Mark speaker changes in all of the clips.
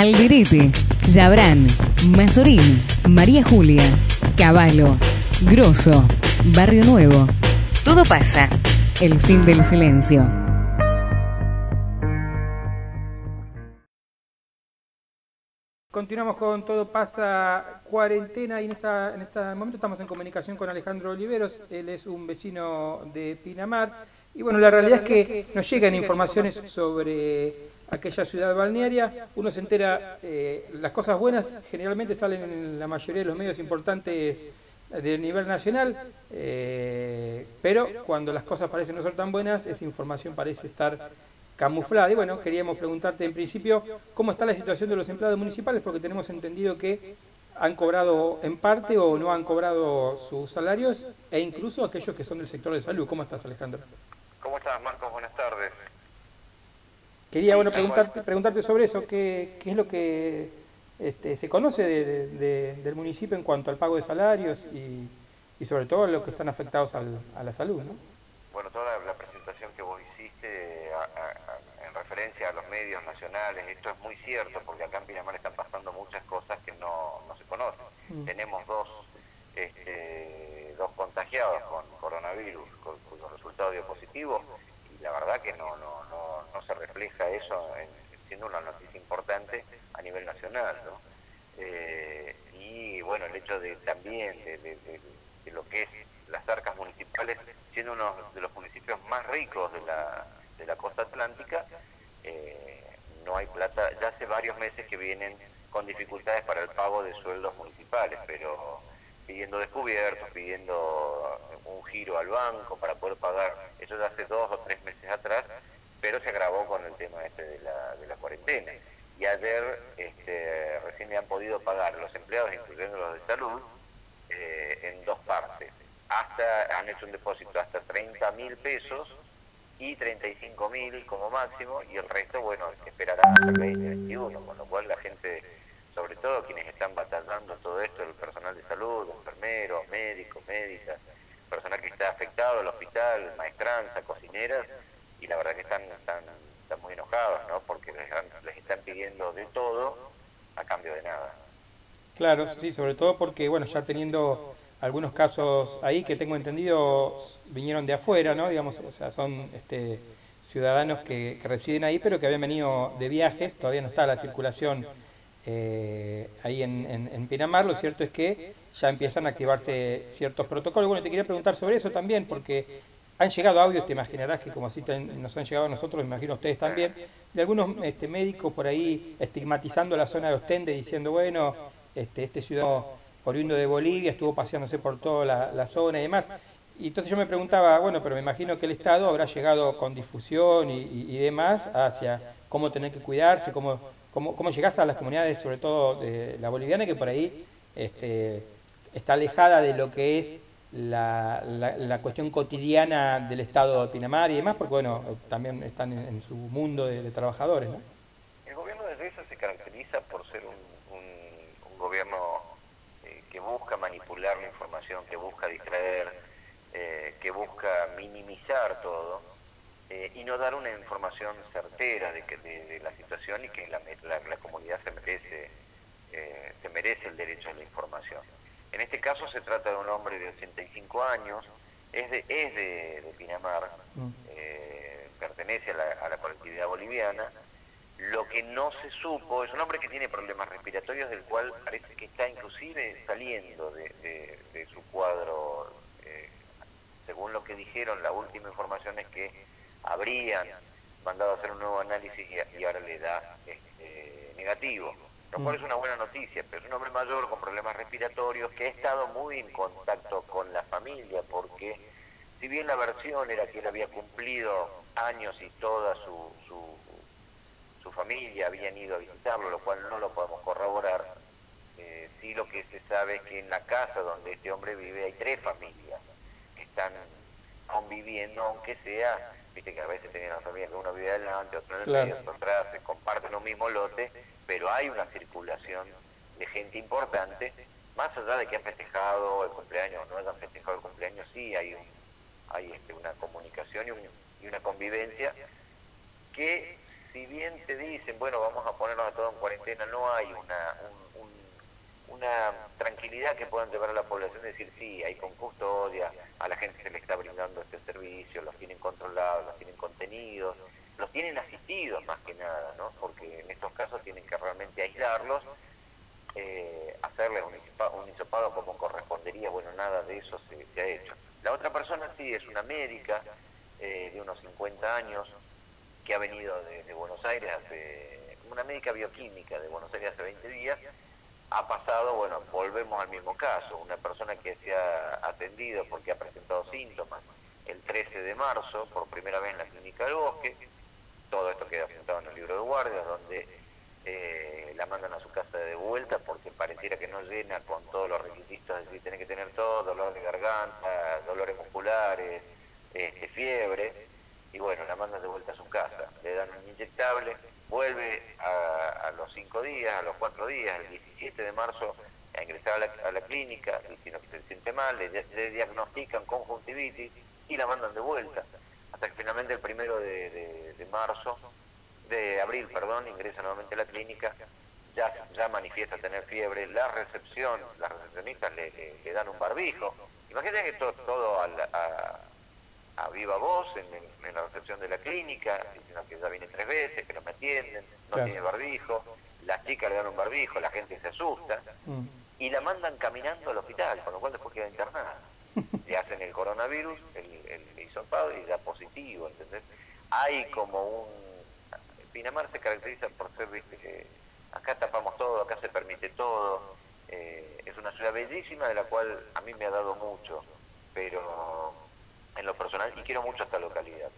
Speaker 1: Alderete, Yabrán, Mazorín, María Julia, Caballo, Grosso, Barrio Nuevo. Todo pasa. El fin del silencio.
Speaker 2: Continuamos con Todo pasa cuarentena y en, este momento estamos en comunicación con Alejandro Oliveros. Él es un vecino de Pinamar. Y bueno, la realidad es que nos llegan informaciones sobre aquella ciudad balnearia. Uno se entera, eh, las cosas buenas generalmente salen en la mayoría de los medios importantes del nivel nacional, eh, pero cuando las cosas parecen no ser tan buenas, esa información parece estar camuflada. Y bueno, queríamos preguntarte en principio cómo está la situación de los empleados municipales, porque tenemos entendido que han cobrado en parte o no han cobrado sus salarios, e incluso aquellos que son del sector de salud. ¿Cómo estás, Alejandro?
Speaker 3: ¿Cómo estás, Marcos?
Speaker 2: Quería bueno preguntarte, preguntarte sobre eso, qué, qué es lo que este, se conoce del municipio en cuanto al pago de salarios y, y sobre todo lo que están afectados al, a la salud, ¿no?
Speaker 3: Bueno, toda la presentación que vos hiciste en referencia a los medios nacionales, esto es muy cierto porque acá en Pinamar están pasando muchas cosas que no, no se conocen. Mm. Tenemos dos, este, dos contagiados con coronavirus con, cuyo resultado dio positivo y la verdad que no, refleja eso en, siendo una noticia importante a nivel nacional. ¿no? Eh, y bueno, el hecho de también de, lo que es las arcas municipales, siendo uno de los municipios más ricos de la, de la costa atlántica, eh, no hay plata, ya hace varios meses que vienen con dificultades para el pago de sueldos municipales, pero pidiendo descubiertos, pidiendo un giro al banco para poder pagar, eso ya hace dos o tres meses atrás, pero se agravó con el tema este de la, de la cuarentena. Y ayer este, recién me han podido pagar los empleados, incluyendo los de salud, eh, en dos partes. Hasta Han hecho un depósito hasta 30 mil pesos y 35 mil como máximo, y el resto, bueno, esperarán hasta el 2021, con lo cual la gente, sobre todo quienes están batallando todo esto, el personal de salud, enfermeros, médicos, médicas, personal que está afectado, el hospital, maestranza, cocineras, y la verdad que están, están, muy enojados, ¿no? Porque les, están pidiendo de todo a cambio de nada.
Speaker 2: Claro, sí, sobre todo porque, bueno, ya teniendo algunos casos ahí que tengo entendido vinieron de afuera, ¿no? Digamos, o sea, son este, ciudadanos que, residen ahí, pero que habían venido de viajes, todavía no está la circulación eh, ahí en, en, Pinamar, lo cierto es que ya empiezan a activarse ciertos protocolos. Bueno, te quería preguntar sobre eso también, porque han llegado audios, te imaginarás que como así nos han llegado a nosotros, imagino a ustedes también, de algunos este, médicos por ahí estigmatizando la zona de Ostende, diciendo, bueno, este, este ciudadano oriundo de Bolivia estuvo paseándose por toda la, zona y demás. Y entonces yo me preguntaba, bueno, pero me imagino que el Estado habrá llegado con difusión y, demás hacia cómo tener que cuidarse, cómo, cómo, cómo llegarse a las comunidades, sobre todo de la boliviana, que por ahí este, está alejada de lo que es la, la, cuestión cotidiana del Estado de Pinamar y demás, porque bueno, también están en, su mundo de, trabajadores. ¿no?
Speaker 3: El gobierno de Reza se caracteriza por ser un, gobierno eh, que busca manipular la información, que busca distraer, eh, que busca minimizar todo eh, y no dar una información certera de, que, de, la situación y que la, la comunidad se merece, se merece el derecho a la información. En este caso se trata de un hombre de 85 años, es de, es de, Pinamar, mm. eh, pertenece a la, colectividad boliviana. Lo que no se supo es un hombre que tiene problemas respiratorios, del cual parece que está inclusive de, su cuadro. Eh, según lo que dijeron, la última información es que habrían mandado a hacer un nuevo análisis y, ahora le da este, negativo lo cual es una buena noticia, pero es un hombre mayor con problemas respiratorios que ha estado muy en contacto con la familia, porque si bien la versión era que él había cumplido años y toda su, su, familia habían ido a visitarlo, lo cual no lo podemos corroborar, sí lo que se sabe es que en la casa donde este hombre vive hay tres familias que están conviviendo, aunque sea, viste que a veces tenían la familia que uno vive adelante, otro en el medio, otro atrás, se comparten un mismo lote, pero hay una circulación de gente importante, más allá de que han festejado el cumpleaños o no hayan festejado el cumpleaños, sí hay, hay este, una comunicación y, una convivencia que si bien te dicen, bueno, vamos a ponernos a todos en cuarentena, no hay una, una tranquilidad que puedan llevar a la población, decir, sí, hay con custodia, a la gente se le está brindando este servicio, los tienen controlados, los tienen contenidos, los tienen asistidos más que nada, ¿no? Porque en estos casos tienen que realmente aislarlos, eh, hacerles un, hisopado como correspondería, bueno, nada de eso se, ha hecho. La otra persona sí es una médica eh, de unos 50 años que ha venido de, Buenos Aires hace, una médica bioquímica de Buenos Aires hace 20 días, ha pasado, bueno, volvemos al mismo caso, una persona que se ha atendido porque ha presentado síntomas el 13 de marzo, por primera vez en la clínica del bosque, todo esto queda sentado en el libro de guardias, donde eh, la mandan a su casa de vuelta porque pareciera que no llena con todos los requisitos, es decir, tiene que tener todo, dolor de garganta, dolores musculares, este, fiebre, y bueno, la mandan de vuelta a su casa, le dan un inyectable, vuelve a, los cinco días, a los cuatro días, el 17 de marzo, a ingresar a la, clínica, diciendo que se siente mal, le, diagnostican conjuntivitis y la mandan de vuelta, hasta que finalmente el primero de, marzo, de abril, perdón, ingresa nuevamente a la clínica, ya, ya manifiesta tener fiebre, la recepción, las recepcionistas le, dan un barbijo, imagínate que todo, todo a a viva voz en, la recepción de la clínica, diciendo que ya viene tres veces, que no me atienden, no tiene barbijo, las chicas le dan un barbijo, la gente se asusta, mm. Y la mandan caminando al hospital, con lo cual después queda internada. Le hacen el coronavirus, el, el hisopado y da positivo, ¿entendés? Hay como un... Pinamar se caracteriza por ser, viste, que acá tapamos todo, acá se permite todo, eh, es una ciudad bellísima de la cual a mí me ha dado mucho, pero en lo personal y quiero mucho esta localidad,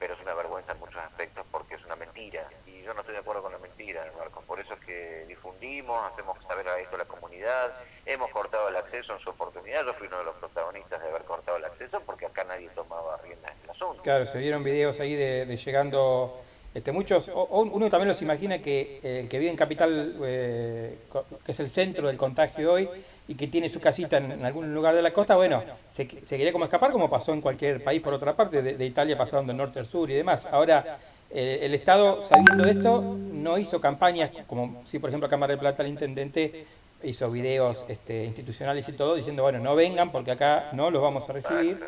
Speaker 3: pero es una vergüenza en muchos aspectos porque es una mentira y yo no estoy de acuerdo con la mentira, Marcos. Por eso es que difundimos, hacemos saber a esto la comunidad, hemos cortado el acceso en su oportunidad. Yo fui uno de los protagonistas de haber cortado el acceso porque acá nadie tomaba riendas en el asunto.
Speaker 2: Claro, se vieron videos ahí de, llegando. Este, muchos, uno también los imagina que el que vive en Capital, eh, que es el centro del contagio hoy, y que tiene su casita en, algún lugar de la costa, bueno, se, quería como escapar, como pasó en cualquier país por otra parte, de, Italia pasaron del norte al sur y demás. Ahora, eh, el Estado, sabiendo esto, no hizo campañas, como si por ejemplo Cámara de Plata el intendente hizo videos este, institucionales y todo, diciendo, bueno, no vengan porque acá no los vamos a recibir.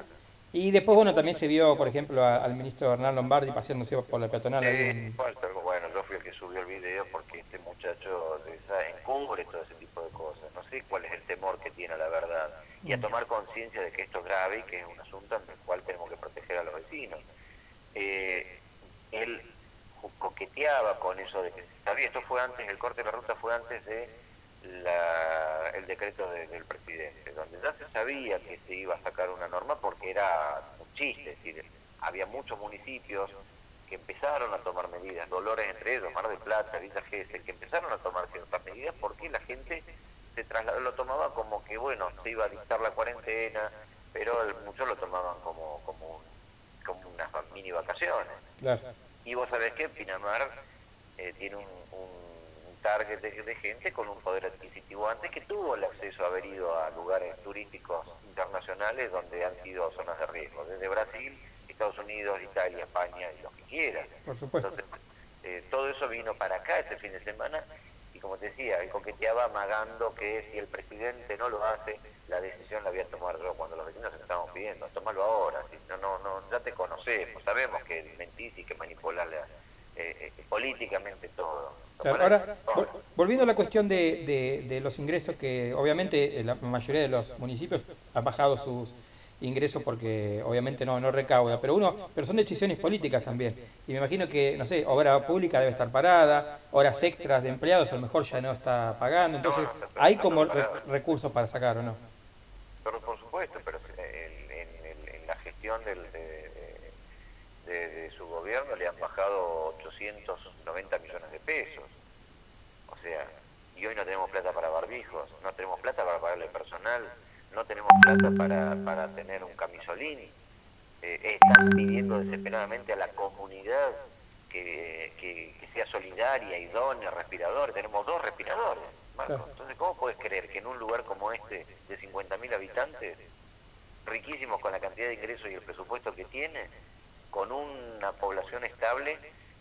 Speaker 2: Y después, bueno, también se vio, por ejemplo, al ministro Hernán Lombardi paseándose por la peatonal.
Speaker 3: Sí, bueno, yo fui el que subió el video porque este muchacho encubre todo ese tipo de cosas. No sé cuál es el tiene la verdad. Y a tomar conciencia de que esto es grave y que es un asunto en el cual tenemos que proteger a los vecinos. Eh, él coqueteaba con eso de que sabía, esto fue antes, el corte de la ruta fue antes de el decreto del presidente, donde ya se sabía que se iba a sacar una norma porque era un chiste, es decir, había muchos municipios que empezaron a tomar medidas, Dolores entre ellos, Mar del Plata, Villa Gesell, que empezaron a tomar ciertas medidas porque la gente se trasladó, lo tomaba como que, bueno, se iba a dictar la cuarentena, pero muchos lo tomaban como, como, como unas mini vacaciones. Y vos sabés que Pinamar eh, tiene un target de, gente con un poder adquisitivo antes que tuvo el acceso a haber ido a lugares turísticos internacionales donde han sido zonas de riesgo, desde Brasil, Estados Unidos, Italia, España y lo que quiera.
Speaker 2: Por supuesto.
Speaker 3: Entonces, eh, todo eso vino para acá este fin de semana como te decía, él coqueteaba amagando que si el presidente no lo hace, la decisión la voy a tomar yo cuando los vecinos se estamos pidiendo, tómalo ahora, si no, no, no, ya te conocemos, sabemos que mentís y que manipular eh, eh, políticamente todo.
Speaker 2: ahora, volviendo a la cuestión de, de, los ingresos, que obviamente eh, la mayoría de los municipios han bajado sus ingresos porque obviamente no, no recauda, pero uno, pero son decisiones políticas también. Y me imagino que, no sé, obra pública debe estar parada, horas extras de empleados a lo mejor ya no está pagando, entonces hay como recursos para sacar o no.
Speaker 3: Pero por supuesto, pero en, la gestión del, de, su gobierno le han bajado 890 millones de pesos. O sea, y hoy no tenemos plata para barbijos, no tenemos plata para pagarle personal, no tenemos plata para, para tener un camisolín. Eh, están pidiendo desesperadamente a la comunidad que, que, sea solidaria, idónea, respirador. Tenemos dos respiradores, Entonces, ¿cómo puedes creer que en un lugar como este, de 50.000 habitantes, riquísimos con la cantidad de ingresos y el presupuesto que tiene, con una población estable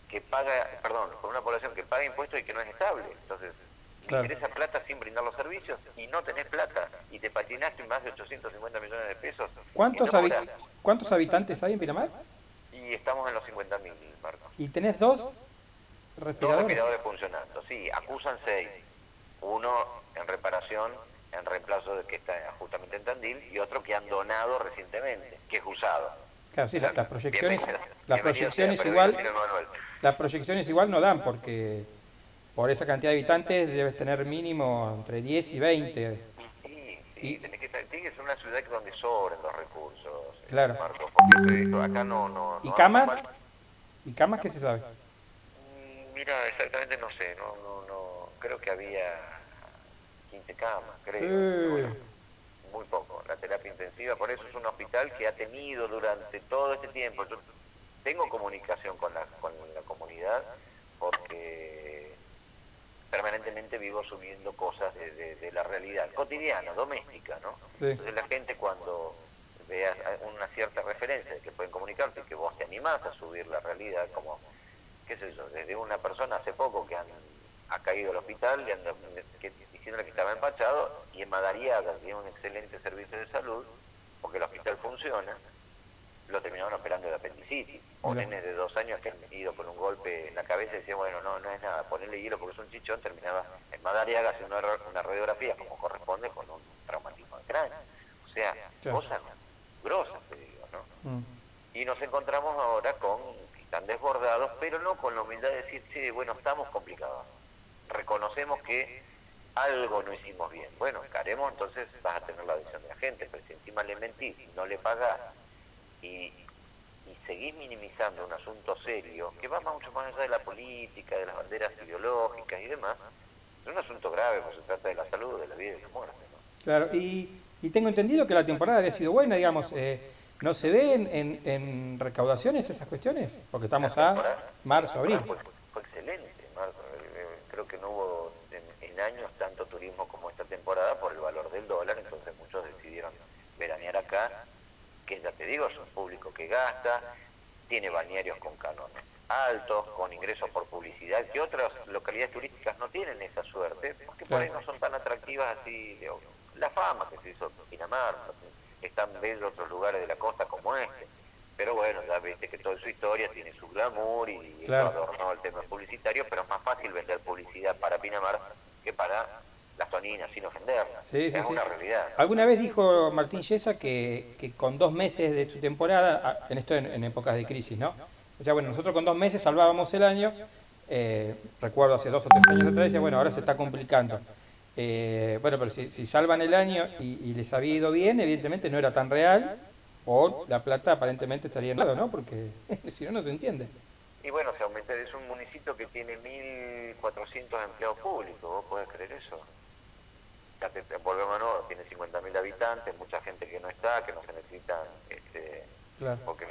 Speaker 3: que paga, perdón, con una población que paga impuestos y que no es estable. Entonces, claro. esa plata sin brindar los servicios y no tenés plata y te patinaste más de 850 millones de pesos.
Speaker 2: ¿Cuántos, ¿cuántos habitantes hay en Pinamar?
Speaker 3: Y estamos en los 50.000, Marco.
Speaker 2: ¿Y tenés dos
Speaker 3: respiradores? Dos respiradores funcionando, sí, acusan seis. Uno en reparación, en reemplazo de que está justamente en Tandil, y otro que han donado recientemente, que es usado.
Speaker 2: Claro, sí, las proyecciones, las proyecciones igual, las proyecciones igual no dan porque por esa cantidad de habitantes debes tener mínimo entre 10 y 20.
Speaker 3: Sí, sí, y, tenés que, tiene que ser una ciudad donde sobren los recursos.
Speaker 2: Claro.
Speaker 3: acá no, no,
Speaker 2: ¿Y camas? ¿Y camas qué se sabe?
Speaker 3: Mm, mira, exactamente no sé, no, no, no, creo que había 15 camas, creo. Eh muy poco, la terapia intensiva, por eso es un hospital que ha tenido durante todo este tiempo, yo tengo comunicación con la, con la comunidad porque permanentemente vivo subiendo cosas de, la realidad cotidiana, doméstica, ¿no? Entonces la gente cuando vea una cierta referencia de que pueden comunicarte y que vos te animás a subir la realidad, como, qué sé yo, desde una persona hace poco que han, ha caído al hospital, le han, que diciéndole que estaba empachado, y en Madariaga tiene un excelente servicio de salud, porque el hospital funciona, lo terminaron operando de apendicitis. O nenes de dos años que han ido con un golpe en la cabeza y decían, bueno, no, no es nada, ponerle hielo porque es un chichón, terminaba en Madariaga haciendo una, una radiografía como corresponde con un traumatismo de cráneo. O sea, cosas grosas, te digo, ¿no? Mm. Y nos encontramos ahora con que están desbordados, pero no con la humildad de decir, sí, bueno, estamos complicados. Reconocemos que algo no hicimos bien. Bueno, caremos, entonces vas a tener la decisión de la gente, pero si encima le mentís, no le pagás y, y seguís minimizando un asunto serio, que va mucho más allá de la política, de las banderas ideológicas y demás, es un asunto grave, porque se trata de la salud, de la vida y de la muerte.
Speaker 2: Claro, y, y, tengo entendido que la temporada había sido buena, digamos, eh, ¿no se ven en, en, recaudaciones esas cuestiones? Porque estamos a marzo, abril.
Speaker 3: Fue, fue excelente, marzo, eh, creo que no hubo años tanto turismo como esta temporada por el valor del dólar, entonces muchos decidieron veranear acá, te digo, es un público que gasta, tiene balnearios con canones altos, con ingresos por publicidad, que otras localidades turísticas no tienen esa suerte, porque por ahí no son tan atractivas así, la fama que se hizo en Pinamar, están bellos otros lugares de la costa como este, pero bueno, ya viste que toda su historia tiene su glamour y, claro. adornado el tema publicitario, pero es más fácil vender publicidad para Pinamar que para las toninas, sin ofenderlas. Sí, es una realidad.
Speaker 2: Alguna vez dijo Martín Yesa que, que, con dos meses de su temporada, en esto en, épocas de crisis, ¿no? O sea, bueno, nosotros con dos meses salvábamos el año, eh, recuerdo hace dos o tres años atrás, decía, bueno, ahora se está complicando. Eh, bueno, pero si, si, salvan el año y, les había ido bien, evidentemente no era tan real, o la plata aparentemente estaría en lado, ¿no? Porque si no, no se entiende.
Speaker 3: Y bueno, se aumenta, es un municipio que tiene 1.400 empleados públicos, ¿vos podés creer eso? Volvemos a nuevo, tiene 50.000 habitantes, mucha gente que no está, que no se necesitan este, porque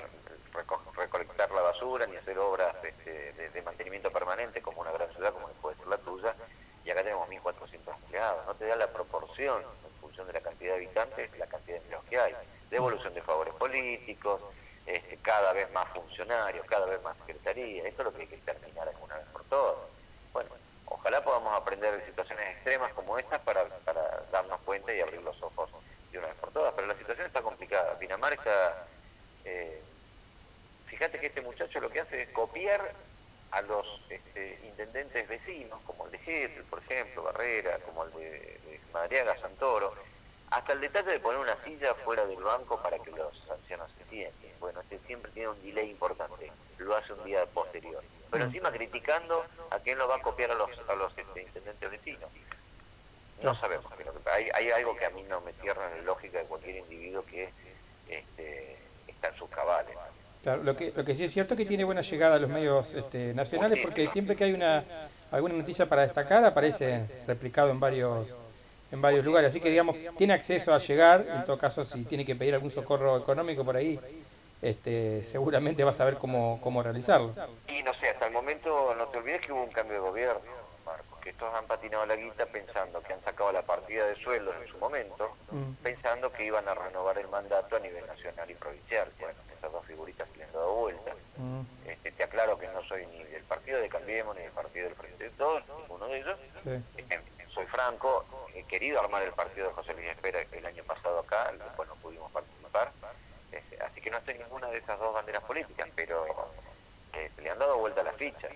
Speaker 3: recolectar la basura ni hacer obras este, de, mantenimiento permanente como una gran ciudad como puede ser la tuya, y acá tenemos 1.400 empleados. No te da la proporción en función de la cantidad de habitantes, la cantidad de empleados que hay. Devolución de favores políticos, este, cada vez más funcionarios, cada vez más secretaría, esto es lo que hay que terminar en una vez por todas. Bueno, ojalá podamos aprender de situaciones extremas como estas para, para darnos cuenta y abrir los ojos de una vez por todas, pero la situación está complicada. Pinamar está... Eh, fíjate que este muchacho lo que hace es copiar a los este, intendentes vecinos, por ejemplo, Barrera, como el de, de Madriaga Santoro, hasta el detalle de poner una silla fuera del banco para que los ancianos se sienten. Bueno, este siempre tiene un delay importante, lo hace un día posterior. Pero encima criticando a quién lo va a copiar a los, a los este, intendentes vecinos. No sabemos, hay, hay algo que a mí no me cierra en la lógica de cualquier individuo que este, está en sus cabales.
Speaker 2: Claro, lo que, lo que sí es cierto es que tiene buena llegada a los medios este, nacionales porque siempre que hay una alguna noticia para destacar aparece replicado en varios en varios lugares. Así que, digamos, tiene acceso a llegar, en todo caso, si tiene que pedir algún socorro económico por ahí, este, seguramente va a saber cómo, cómo realizarlo.
Speaker 3: Y no sé, hasta el momento no te olvides que hubo un cambio de gobierno, Marcos, que estos han patinado la guita pensando que han sacado la partida de sueldos en su momento, mm. pensando que iban a renovar el mandato a nivel nacional y provincial. Bueno, esas dos figuritas que le han dado vuelta. Mm. Este, aclaro que no soy ni del partido de Cambiemos ni del partido del Frente de Todos, ninguno de ellos. Eh, soy franco, he querido armar el partido de José Luis Espera el año pasado acá, después no pudimos participar. así que no estoy ninguna de esas dos banderas políticas, pero eh, le han dado vuelta a la ficha.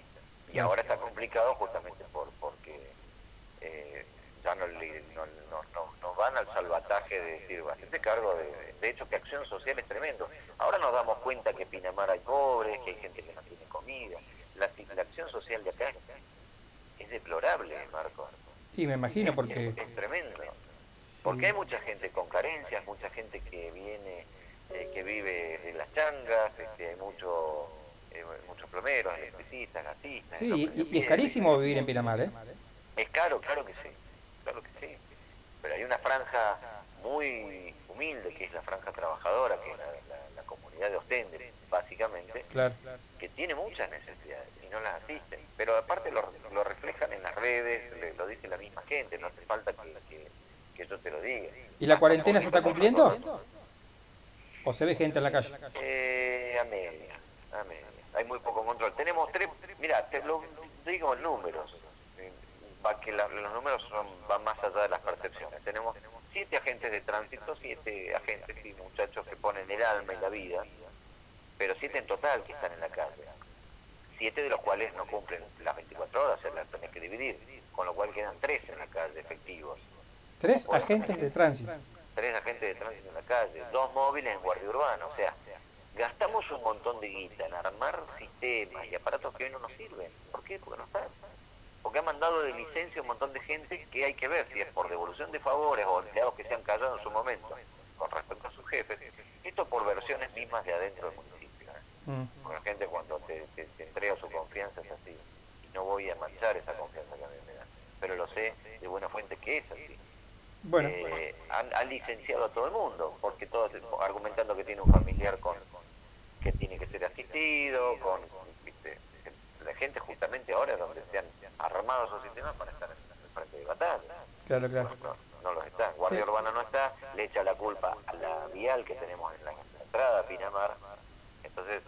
Speaker 3: Y ahora está complicado justamente por porque eh, ya no, no, van al salvataje de decir, bastante cargo de, de hecho que acción social es tremendo. Ahora nos damos cuenta que Pinamar hay pobres, que hay gente que no tiene comida. La, acción social de acá es deplorable, Marco.
Speaker 2: Sí, me imagino, porque...
Speaker 3: Es, tremendo. Porque hay mucha gente con carencias, mucha gente que viene, eh, que vive en las changas, este, hay mucho, eh, muchos plomeros, electricistas, gasistas.
Speaker 2: Sí, y, es carísimo vivir en Pinamar, ¿eh?
Speaker 3: Es caro, claro que sí, claro que sí. Pero hay una franja muy humilde, que es la franja trabajadora, que es la, comunidad de Ostende, básicamente, que tiene muchas necesidades y no las asisten. Pero aparte lo, lo reflejan en las redes, lo dice la misma gente, no hace falta que, que, yo te lo diga.
Speaker 2: ¿Y la cuarentena se está cumpliendo? ¿O se ve gente en la calle?
Speaker 3: Eh, a media, a media. Hay muy poco control. Tenemos tres, mira, te lo digo en números, va que los números son, van más allá de las percepciones. Tenemos siete agentes de tránsito, siete agentes y muchachos que ponen el alma y la vida, pero siete en total que están en la calle. Siete de los cuales no cumplen las 24 horas, se las tenés que dividir, con lo cual quedan tres en la calle efectivos.
Speaker 2: ¿Tres agentes de tránsito?
Speaker 3: Tres agentes de tránsito en la calle, dos móviles en guardia urbana, o sea, gastamos un montón de guita en armar sistemas y aparatos que hoy no nos sirven. ¿Por qué? Porque no están porque ha mandado de licencia un montón de gente que hay que ver si es por devolución de favores o empleados que se han callado en su momento con respecto a sus jefes. Esto por versiones mismas de adentro del municipio. ¿eh? Mm. la gente cuando te, entrega su confianza es así. Y no voy a manchar esa confianza que a mí me da. Pero lo sé de buena fuente que es así. Bueno, eh, Han, licenciado a todo el mundo, porque todos argumentando que tiene un familiar con que tiene que ser asistido, con, la gente justamente ahora donde se han armado esos sistemas para estar en el frente de batalla.
Speaker 2: Claro, claro.
Speaker 3: No, los está. Guardia Urbana no está, le echa la culpa a la vial que tenemos en la, entrada a Pinamar. Entonces,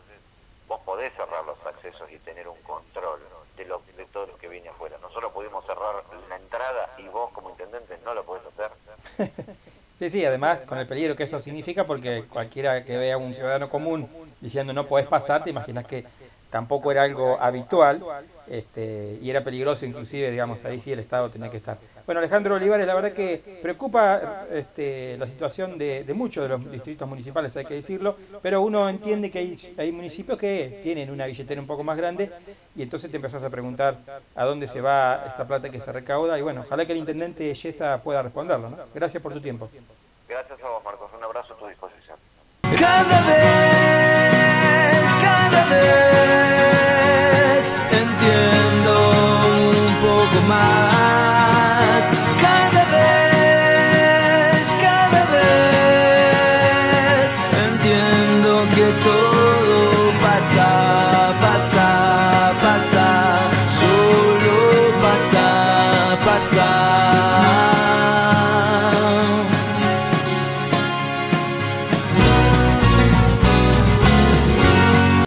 Speaker 3: vos podés cerrar los accesos y tener un control de, lo, de todo lo que viene afuera. Nosotros pudimos cerrar la entrada y vos como intendente no lo podés hacer.
Speaker 2: Sí, sí, además con el peligro que eso significa, porque cualquiera que vea a un ciudadano común diciendo no podés pasar, te imaginas que tampoco era algo habitual este, y era peligroso inclusive, digamos, ahí sí el Estado tenía que estar. Bueno, Alejandro Olivares, la verdad que preocupa este, la situación de, muchos de los distritos municipales, hay que decirlo, pero uno entiende que hay, hay, municipios que tienen una billetera un poco más grande y entonces te empezás a preguntar a dónde se va esta plata que se recauda y bueno, ojalá que el intendente Yesa pueda responderlo. ¿no? Gracias por tu tiempo.
Speaker 3: Gracias a vos, Marcos. Un abrazo a tu disposición. Cada vez